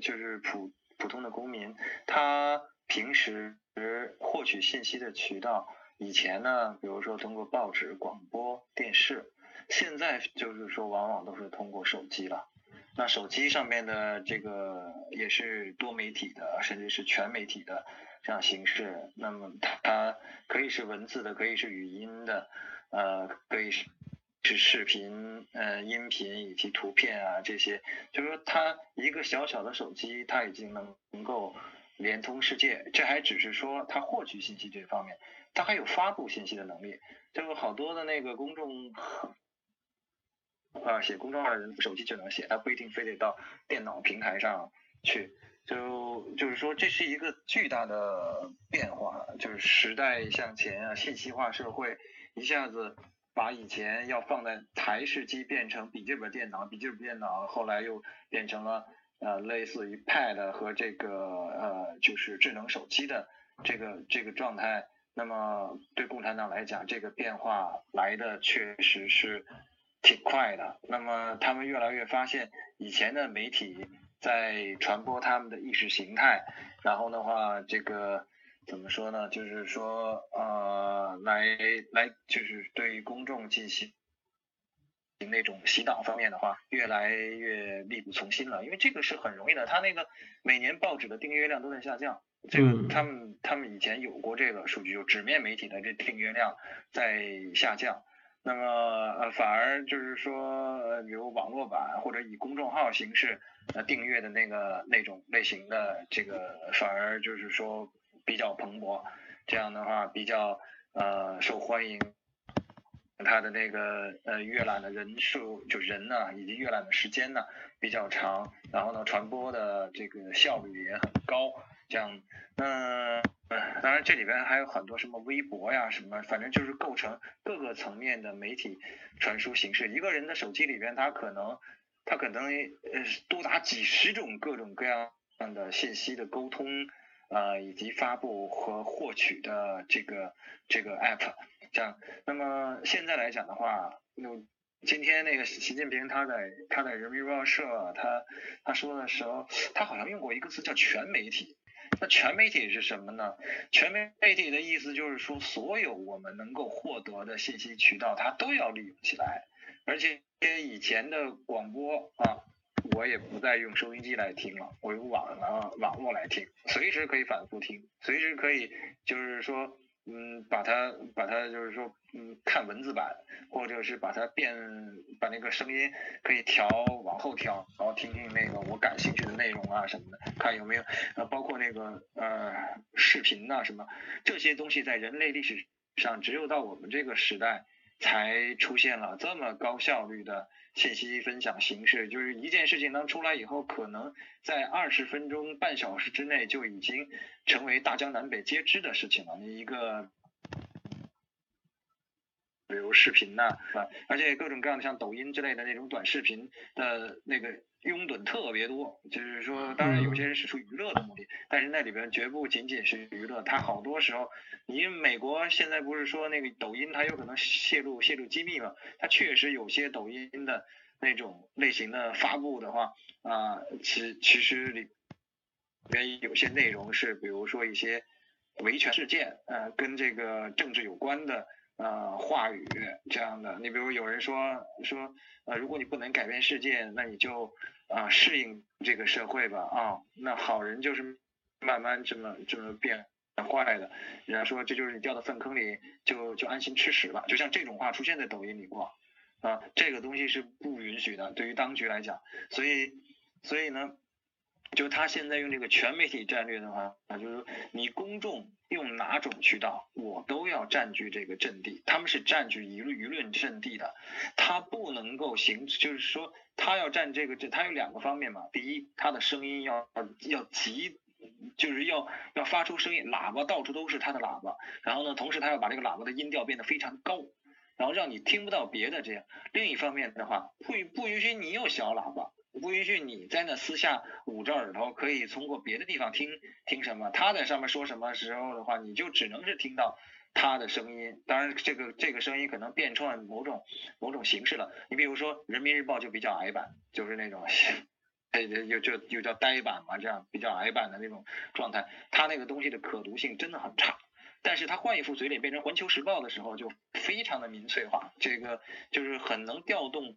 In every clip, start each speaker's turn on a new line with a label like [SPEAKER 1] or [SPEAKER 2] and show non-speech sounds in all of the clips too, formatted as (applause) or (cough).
[SPEAKER 1] 就是普普通的公民，他平时获取信息的渠道，以前呢，比如说通过报纸、广播电视，现在就是说往往都是通过手机了。那手机上面的这个也是多媒体的，甚至是全媒体的这样形式。那么它可以是文字的，可以是语音的，呃，可以是是视频、呃音频以及图片啊这些。就是说，它一个小小的手机，它已经能能够连通世界。这还只是说它获取信息这方面，它还有发布信息的能力。就是好多的那个公众。啊，写公众号的人手机就能写，他不一定非得到电脑平台上去。就就是说，这是一个巨大的变化，就是时代向前啊，信息化社会一下子把以前要放在台式机变成笔记本电脑，笔记本电脑后来又变成了呃类似于 Pad 和这个呃就是智能手机的这个这个状态。那么对共产党来讲，这个变化来的确实是。挺快的，那么他们越来越发现，以前的媒体在传播他们的意识形态，然后的话，这个怎么说呢？就是说，呃，来来，就是对公众进行那种洗脑方面的话，越来越力不从心了。因为这个是很容易的，他那个每年报纸的订阅量都在下降，这个他们他们以前有过这个数据，就纸面媒体的这订阅量在下降。那么呃，反而就是说，呃，比如网络版或者以公众号形式呃订阅的那个那种类型的这个，反而就是说比较蓬勃，这样的话比较呃受欢迎，它的那个呃阅览的人数就人呢，以及阅览的时间呢比较长，然后呢传播的这个效率也很高，这样，那。嗯，当然这里边还有很多什么微博呀，什么，反正就是构成各个层面的媒体传输形式。一个人的手机里边，他可能，他可能呃多达几十种各种各样的信息的沟通，呃，以及发布和获取的这个这个 app，这样。那么现在来讲的话，那今天那个习近平他在他在人民日报社他他说的时候，他好像用过一个词叫全媒体。那全媒体是什么呢？全媒体的意思就是说，所有我们能够获得的信息渠道，它都要利用起来。而且以前的广播啊，我也不再用收音机来听了，我用网啊网络来听，随时可以反复听，随时可以就是说。嗯，把它把它就是说，嗯，看文字版，或者是把它变，把那个声音可以调往后调，然后听听那个我感兴趣的内容啊什么的，看有没有，呃，包括那个呃视频呐什么，这些东西在人类历史上只有到我们这个时代才出现了这么高效率的。信息分享形式就是一件事情能出来以后，可能在二十分钟、半小时之内就已经成为大江南北皆知的事情了。你一个，比如视频呐，啊，而且各种各样的像抖音之类的那种短视频的那个。拥趸特别多，就是说，当然有些人是出于娱乐的目的，但是那里边绝不仅仅是娱乐，它好多时候，你美国现在不是说那个抖音它有可能泄露泄露机密嘛，它确实有些抖音的那种类型的发布的话，啊，其其实里边有些内容是，比如说一些维权事件，呃，跟这个政治有关的。呃，话语这样的，你比如有人说说，呃，如果你不能改变世界，那你就啊适应这个社会吧啊，那好人就是慢慢这么这么变坏的，人家说这就是你掉到粪坑里就就安心吃屎了，就像这种话出现在抖音里过啊，这个东西是不允许的，对于当局来讲，所以所以呢。就他现在用这个全媒体战略的话，那就是你公众用哪种渠道，我都要占据这个阵地。他们是占据舆论舆论阵地的，他不能够行，就是说他要占这个阵，他有两个方面嘛。第一，他的声音要要极，就是要要发出声音，喇叭到处都是他的喇叭。然后呢，同时他要把这个喇叭的音调变得非常高，然后让你听不到别的这样。另一方面的话，不不允许你有小喇叭。我不允许你在那私下捂着耳朵，可以通过别的地方听听什么。他在上面说什么时候的话，你就只能是听到他的声音。当然，这个这个声音可能变成了某种某种形式了。你比如说《人民日报》就比较矮板，就是那种又就又叫呆板嘛，这样比较矮板的那种状态，他那个东西的可读性真的很差。但是他换一副嘴脸变成环球时报的时候，就非常的民粹化，这个就是很能调动，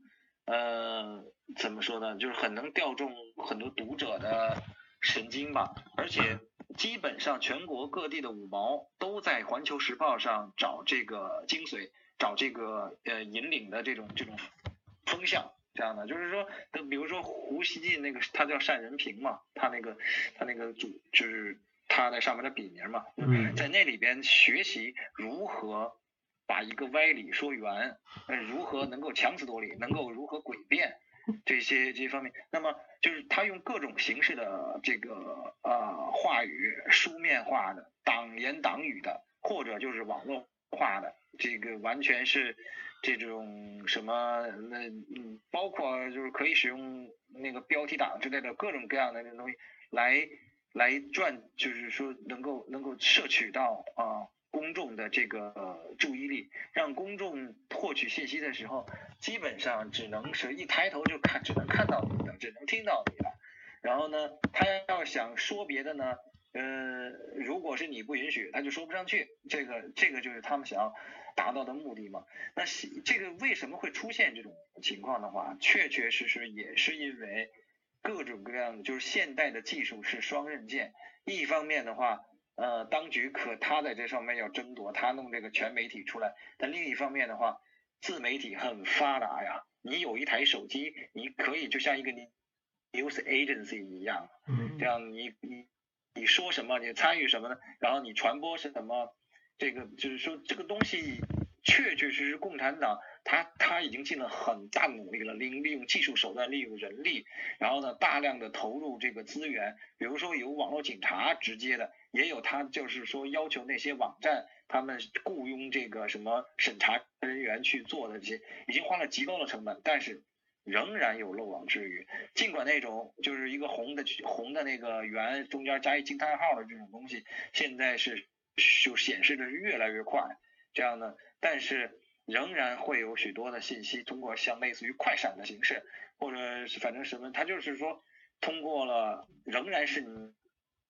[SPEAKER 1] 呃，怎么说呢，就是很能调动很多读者的神经吧。而且基本上全国各地的五毛都在环球时报上找这个精髓，找这个呃引领的这种这种风向。这样的就是说，比如说胡锡进那个，他叫单仁平嘛，他那个他那个主就是他在上面的笔名嘛，在那里边学习如何把一个歪理说圆，如何能够强词夺理，能够如何诡辩 (laughs) 这些这些方面。那么就是他用各种形式的这个呃话语，书面化的、党言党语的，或者就是网络化的，这个完全是。这种什么那嗯，包括就是可以使用那个标题党之类的各种各样的那东西来来赚，就是说能够能够摄取到啊公众的这个注意力，让公众获取信息的时候，基本上只能是一抬头就看，只能看到你的，只能听到你的。然后呢，他要想说别的呢，呃，如果是你不允许，他就说不上去。这个这个就是他们想要。达到的目的嘛，那这个为什么会出现这种情况的话，确确实实也是因为各种各样的，就是现代的技术是双刃剑。一方面的话，呃，当局可他在这上面要争夺，他弄这个全媒体出来；但另一方面的话，自媒体很发达呀，你有一台手机，你可以就像一个 news agency 一样，这样你你你说什么，你参与什么呢？然后你传播是什么？这个就是说，这个东西确确实实，共产党他他已经尽了很大努力了，利利用技术手段，利用人力，然后呢，大量的投入这个资源，比如说有网络警察直接的，也有他就是说要求那些网站他们雇佣这个什么审查人员去做的这些，已经花了极高的成本，但是仍然有漏网之鱼。尽管那种就是一个红的红的那个圆中间加一惊叹号的这种东西，现在是。就显示的是越来越快，这样呢，但是仍然会有许多的信息通过像类似于快闪的形式，或者是反正什么，它就是说通过了，仍然是你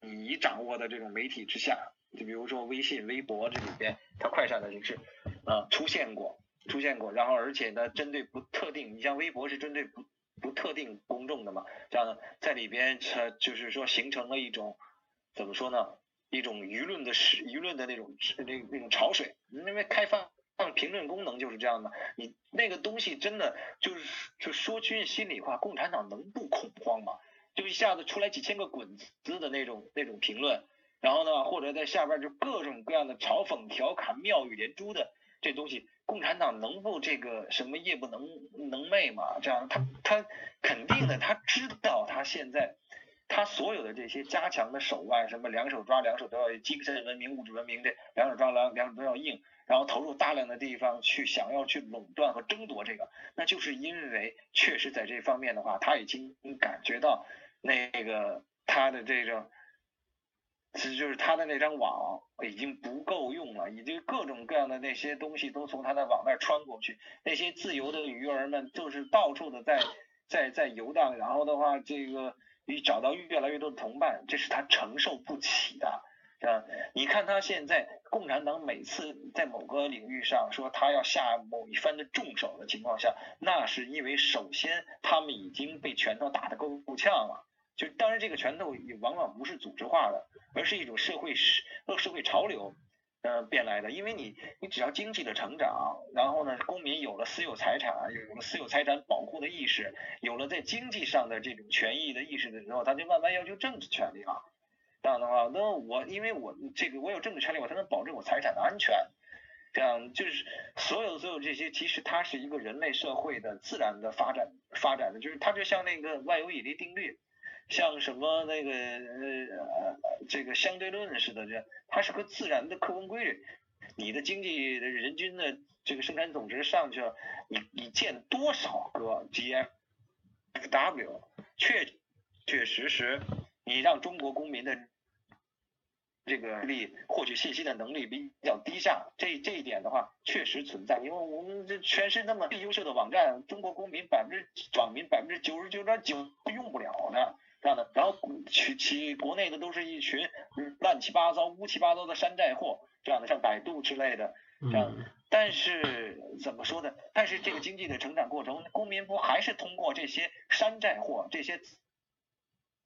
[SPEAKER 1] 你掌握的这种媒体之下，就比如说微信、微博这里边，它快闪的形式啊出现过，出现过，然后而且呢，针对不特定，你像微博是针对不不特定公众的嘛，这样呢，在里边它就是说形成了一种怎么说呢？一种舆论的舆论的那种那那种潮水，因为开放评论功能就是这样的。你那个东西真的就是就说句心里话，共产党能不恐慌吗？就一下子出来几千个滚子的那种那种评论，然后呢，或者在下边就各种各样的嘲讽调侃、妙语连珠的这东西，共产党能不这个什么夜不能能寐吗？这样他他肯定的，他知道他现在。他所有的这些加强的手腕，什么两手抓，两手都要精神文明、物质文明这两手抓，两两手都要硬，然后投入大量的地方去想要去垄断和争夺这个，那就是因为确实在这方面的话，他已经感觉到那个他的这个，其实就是他的那张网已经不够用了，已经各种各样的那些东西都从他的网那穿过去，那些自由的鱼儿们就是到处的在在在游荡，然后的话这个。你找到越来越多的同伴，这是他承受不起的，啊！你看他现在，共产党每次在某个领域上说他要下某一番的重手的情况下，那是因为首先他们已经被拳头打得够够呛了，就当然这个拳头也往往不是组织化的，而是一种社会社社会潮流。呃，变来的，因为你，你只要经济的成长，然后呢，公民有了私有财产，有了私有财产保护的意识，有了在经济上的这种权益的意识的时候，他就慢慢要求政治权利了。这样的话，那我因为我这个我有政治权利，我才能保证我财产的安全。这样就是所有所有这些，其实它是一个人类社会的自然的发展发展的，就是它就像那个万有引力定律。像什么那个呃这个相对论似的，这它是个自然的客观规律。你的经济人均的这个生产总值上去了，你你建多少个 GFW，确确实实，你让中国公民的这个力获取信息的能力比较低下，这这一点的话确实存在，因为我们这全是那么优秀的网站，中国公民百分之网民百分之九十九点九用不了的这样的，然后其其国内的都是一群乱七八糟、乌七八糟的山寨货，这样的像百度之类的这样，但是怎么说呢？但是这个经济的成长过程，公民不还是通过这些山寨货、这些。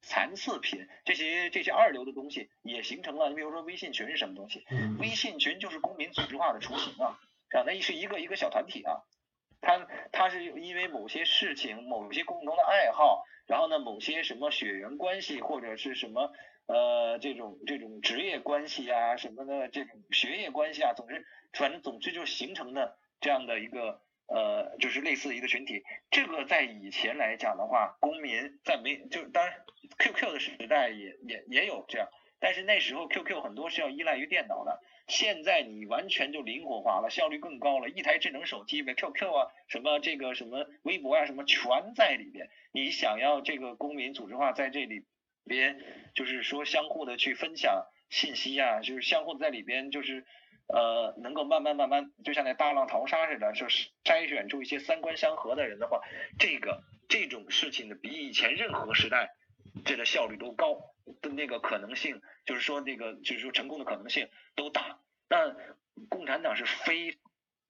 [SPEAKER 1] 残次品这些这些二流的东西也形成了，你比如说微信群是什么东西？微信群就是公民组织化的雏形啊，这样那是一个一个小团体啊，他他是因为某些事情、某些共同的爱好，然后呢某些什么血缘关系或者是什么呃这种这种职业关系啊什么的这种学业关系啊，总之反正总之就形成的这样的一个。呃，就是类似一个群体，这个在以前来讲的话，公民在没就当然 QQ 的时代也也也有这样，但是那时候 QQ 很多是要依赖于电脑的，现在你完全就灵活化了，效率更高了，一台智能手机呗，QQ 啊，什么这个什么微博啊，什么全在里边，你想要这个公民组织化在这里边，就是说相互的去分享信息啊，就是相互在里边就是。呃，能够慢慢慢慢，就像那大浪淘沙似的，就是筛选出一些三观相合的人的话，这个这种事情呢，比以前任何时代这个效率都高，的那个可能性，就是说那个就是说成功的可能性都大。那共产党是非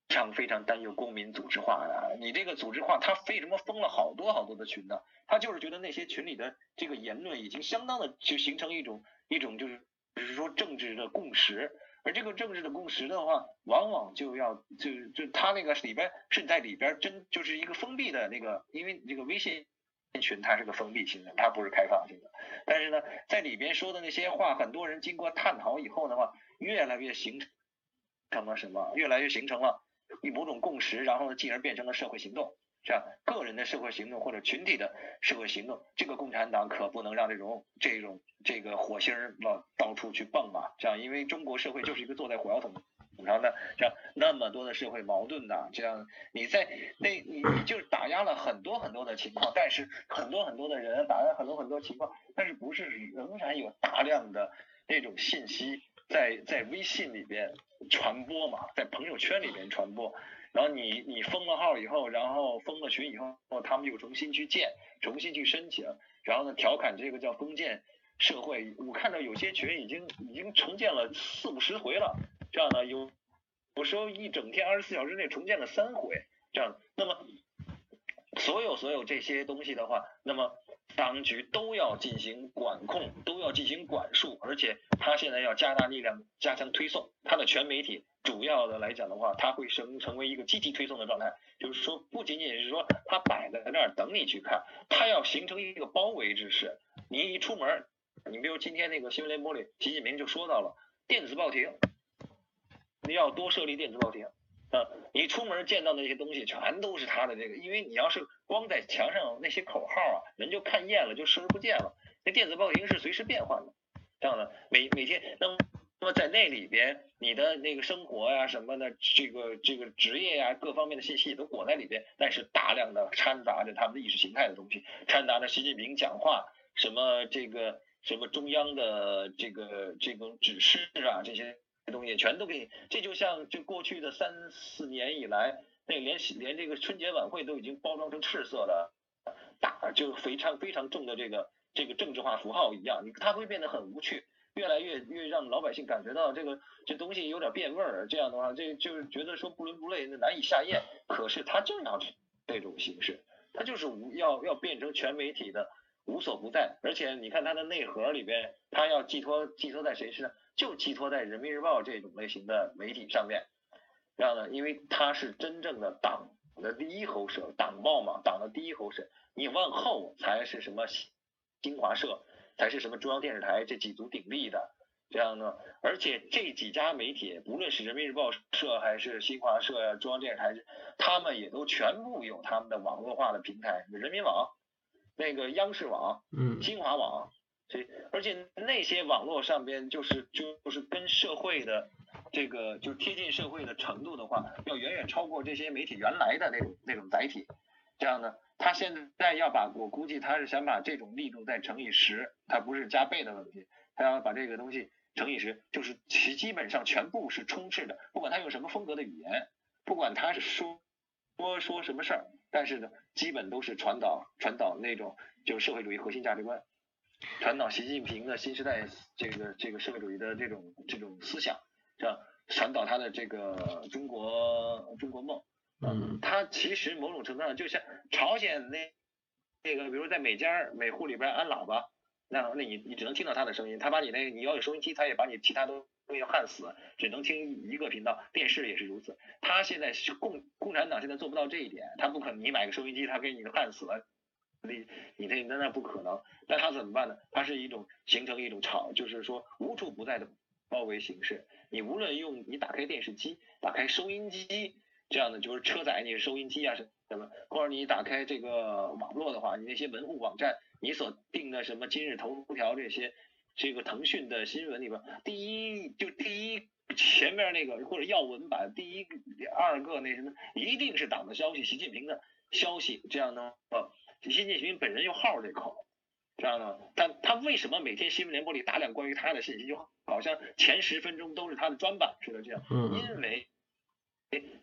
[SPEAKER 1] 常非常担忧公民组织化的，你这个组织化，他为什么封了好多好多的群呢？他就是觉得那些群里的这个言论已经相当的就形成一种一种就是就是说政治的共识。而这个政治的共识的话，往往就要就就他那个里边是在里边真就是一个封闭的那个，因为这个微信群它是个封闭性的，它不是开放性的。但是呢，在里边说的那些话，很多人经过探讨以后的话，越来越形成了什么？越来越形成了某种共识，然后呢，进而变成了社会行动。这样个人的社会行动或者群体的社会行动，这个共产党可不能让这种这种这个火星儿老到处去蹦嘛。这样，因为中国社会就是一个坐在火药桶然后呢，这样那么多的社会矛盾呐，这样你在那你你就打压了很多很多的情况，但是很多很多的人打压很多很多情况，但是不是仍然有大量的那种信息在在微信里边传播嘛，在朋友圈里边传播。然后你你封了号以后，然后封了群以后，他们又重新去建，重新去申请，然后呢调侃这个叫封建社会。我看到有些群已经已经重建了四五十回了，这样呢有有时候一整天二十四小时内重建了三回，这样。那么所有所有这些东西的话，那么当局都要进行管控，都要进行管束，而且他现在要加大力量，加强推送他的全媒体。主要的来讲的话，它会成成为一个积极推送的状态，就是说不仅仅是说它摆在那儿等你去看，它要形成一个包围之势。你一出门，你比如今天那个新闻联播里，习近平就说到了电子报亭，你要多设立电子报亭啊，你出门见到那些东西全都是他的这个，因为你要是光在墙上那些口号啊，人就看厌了，就视而不见了。那电子报亭是随时变换的，这样的每每天那么。那么在那里边，你的那个生活呀什么的，这个这个职业呀各方面的信息都裹在里边，但是大量的掺杂着他们的意识形态的东西，掺杂着习近平讲话什么这个什么中央的这个这种指示啊这些这东西全都给你，这就像就过去的三四年以来，那连连这个春节晚会都已经包装成赤色的大就非常非常重的这个这个政治化符号一样，你它会变得很无趣。越来越越让老百姓感觉到这个这东西有点变味儿，这样的话，这就是觉得说不伦不类，难以下咽。可是他就要这种形式，他就是无要要变成全媒体的无所不在，而且你看它的内核里边，它要寄托寄托在谁身上？就寄托在人民日报这种类型的媒体上面，这样呢，因为它是真正的党的第一喉舌，党报嘛，党的第一喉舌，你往后才是什么新华社。才是什么中央电视台这几足鼎立的这样呢？而且这几家媒体，不论是人民日报社还是新华社呀、中央电视台，他们也都全部有他们的网络化的平台，人民网、那个央视网、嗯、新华网，这而且那些网络上边就是就是跟社会的这个就贴近社会的程度的话，要远远超过这些媒体原来的那种那种载体，这样呢。他现在要把，我估计他是想把这种力度再乘以十，他不是加倍的问题，他要把这个东西乘以十，就是其基本上全部是充斥的，不管他用什么风格的语言，不管他是说说说什么事儿，但是呢，基本都是传导传导那种就是社会主义核心价值观，传导习近平的新时代这个这个社会主义的这种这种思想，这样传导他的这个中国中国梦。
[SPEAKER 2] 嗯，
[SPEAKER 1] 他其实某种程度上就像朝鲜那那个，比如在每家每户里边安喇叭。那那你你只能听到他的声音，他把你那你要有收音机，他也把你其他东西要焊死，只能听一个频道。电视也是如此。他现在是共共产党现在做不到这一点，他不可能你买个收音机，他给你焊死了，你你那那那不可能。那他怎么办呢？他是一种形成一种潮，就是说无处不在的包围形式。你无论用你打开电视机，打开收音机这样的，就是车载你收音机啊什么，或者你打开这个网络的话，你那些门户网站。你所定的什么今日头条这些，这个腾讯的新闻里边，第一就第一前面那个或者要闻版第一第二个那什么，一定是党的消息，习近平的消息，这样呢，呃，习近平本人又号这口，知道吗，但他为什么每天新闻联播里大量关于他的信息，就好像前十分钟都是他的专版似的这样，因为。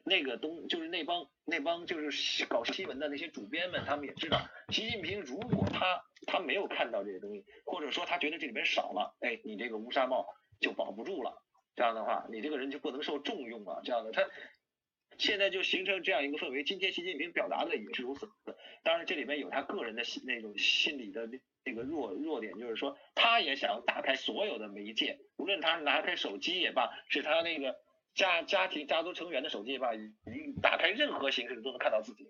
[SPEAKER 1] 那个东就是那帮那帮就是搞新闻的那些主编们，他们也知道，习近平如果他他没有看到这些东西，或者说他觉得这里边少了，哎，你这个乌纱帽就保不住了。这样的话，你这个人就不能受重用了。这样的，他现在就形成这样一个氛围。今天习近平表达的也是如此。当然，这里面有他个人的那种心理的那个弱弱点，就是说，他也想打开所有的媒介，无论他拿开手机也罢，是他那个。家家庭家族成员的手机吧，你打开任何形式都能看到自己，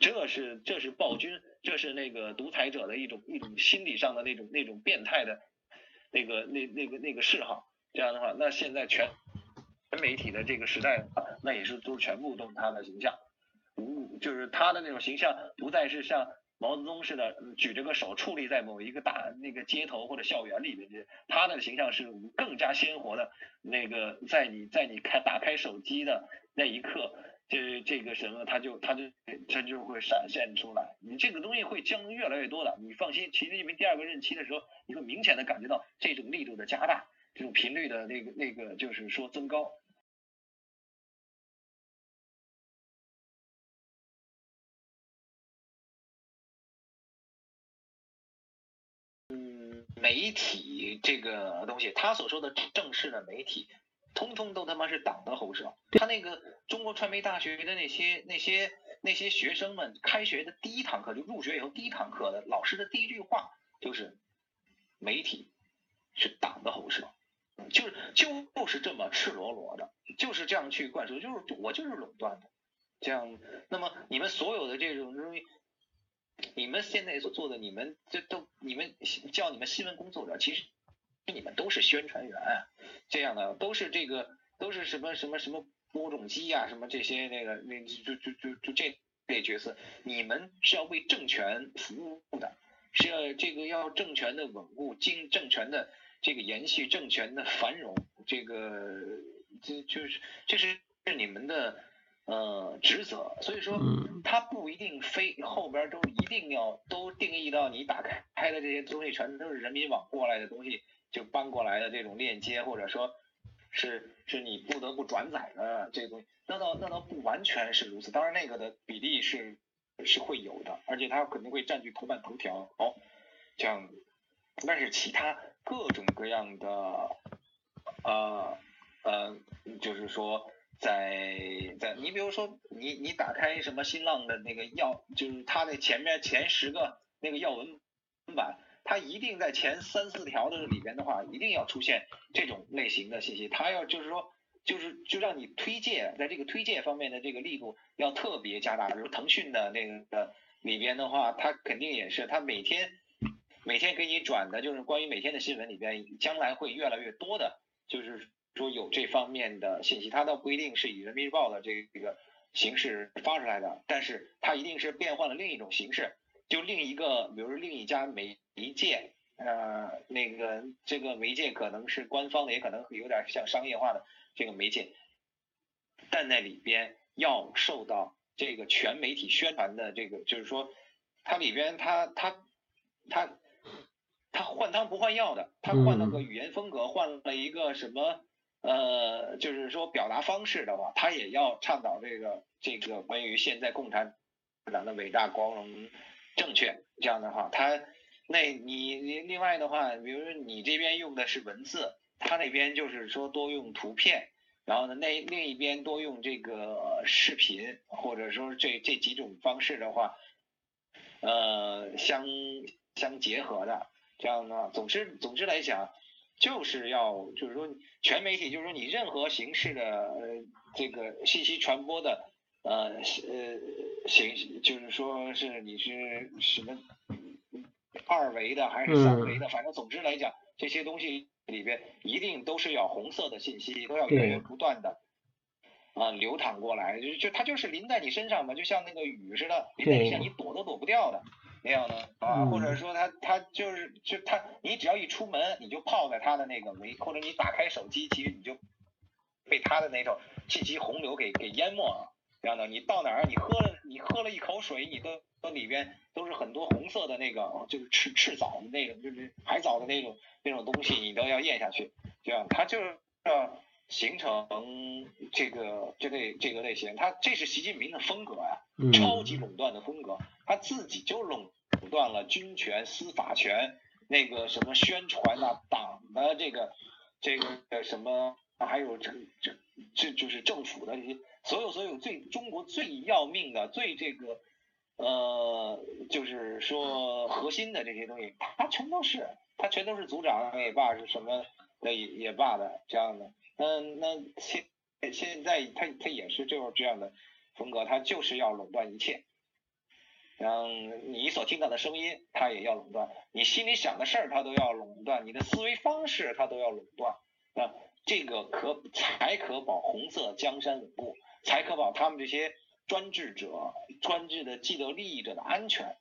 [SPEAKER 1] 这是这是暴君，这是那个独裁者的一种一种心理上的那种那种变态的，那个那那个那个嗜好。这样的话，那现在全全媒体的这个时代，那也是都全部都是他的形象，无就是他的那种形象不再是像。毛泽东似的，举着个手矗立在某一个大那个街头或者校园里面，他的形象是更加鲜活的。那个在你在你开打开手机的那一刻，这这个什么，他就他就他就会闪现出来。你这个东西会将越来越多的，你放心。习近平第二个任期的时候，你会明显的感觉到这种力度的加大，这种频率的那个那个就是说增高。媒体这个东西，他所说的正式的媒体，通通都他妈是党的喉舌。他那个中国传媒大学的那些那些那些学生们，开学的第一堂课就入学以后第一堂课的老师的第一句话就是，媒体是党的喉舌，就是就是这么赤裸裸的，就是这样去灌输，就是我就是垄断的，这样。那么你们所有的这种东西。你们现在所做的，你们这都，你们叫你们新闻工作者，其实你们都是宣传员，这样的都是这个都是什么什么什么播种机呀，什么这些那个那就就就就这类角色，你们是要为政权服务的，是要这个要政权的稳固，经政权的这个延续，政权的繁荣，这个这就是这是是你们的。呃，职责，所以说，它不一定非后边都一定要都定义到你打开开的这些东西全都是人民网过来的东西，就搬过来的这种链接，或者说，是是你不得不转载的这个东西，那倒那倒不完全是如此，当然那个的比例是是会有的，而且它肯定会占据头版头条，哦，这样子，但是其他各种各样的，呃呃，就是说。在在，你比如说，你你打开什么新浪的那个要，就是它的前面前十个那个要闻版，它一定在前三四条的里边的话，一定要出现这种类型的信息。它要就是说，就是就让你推荐，在这个推荐方面的这个力度要特别加大。比如腾讯的那个里边的话，它肯定也是，它每天每天给你转的就是关于每天的新闻里边，将来会越来越多的，就是。说有这方面的信息，它倒不一定是以人民日报的这这个形式发出来的，但是它一定是变换了另一种形式，就另一个，比如说另一家媒介，呃，那个这个媒介可能是官方的，也可能有点像商业化的这个媒介，但在里边要受到这个全媒体宣传的这个，就是说它里边它它它它换汤不换药的，它换了个语言风格，换了一个什么呃，就是说表达方式的话，他也要倡导这个这个关于现在共产党的伟大光荣正确这样的话，他那你你另外的话，比如说你这边用的是文字，他那边就是说多用图片，然后呢那另一边多用这个视频，或者说这这几种方式的话，呃相相结合的。这样的话，总之总之来讲，就是要就是说全媒体，就是说你任何形式的呃这个信息传播的呃呃形，就是说是你是什么二维的还是三维的，反正总之来讲，这些东西里边一定都是要红色的信息，都要源源不断的啊流淌过来，就就它就是淋在你身上嘛，就像那个雨似的，淋在你身上，你躲都躲不掉的。那样的啊，或者说他他就是就他，你只要一出门，你就泡在他的那个围，或者你打开手机，其实你就被他的那种信息洪流给给淹没了。这样的，你到哪儿，你喝了你喝了一口水，你都都里边都是很多红色的那个，就是赤赤藻的那种，就是海藻的那种那种东西，你都要咽下去。这样，他就是要形成这个这类这个类型，他这是习近平的风格呀，超级垄断的风格。他自己就垄断了军权、司法权，那个什么宣传啊，党的这个这个什么，还有这这这就是政府的这些所有所有最中国最要命的、最这个呃，就是说核心的这些东西，他全都是，他全都是组长也罢，是什么的也也罢的这样的。嗯，那现现在他他也是就是这样的风格，他就是要垄断一切。嗯，你所听到的声音，他也要垄断；你心里想的事儿，他都要垄断；你的思维方式，他都要垄断。那这个可才可保红色江山稳固，才可保他们这些专制者、专制的既得利益者的安全。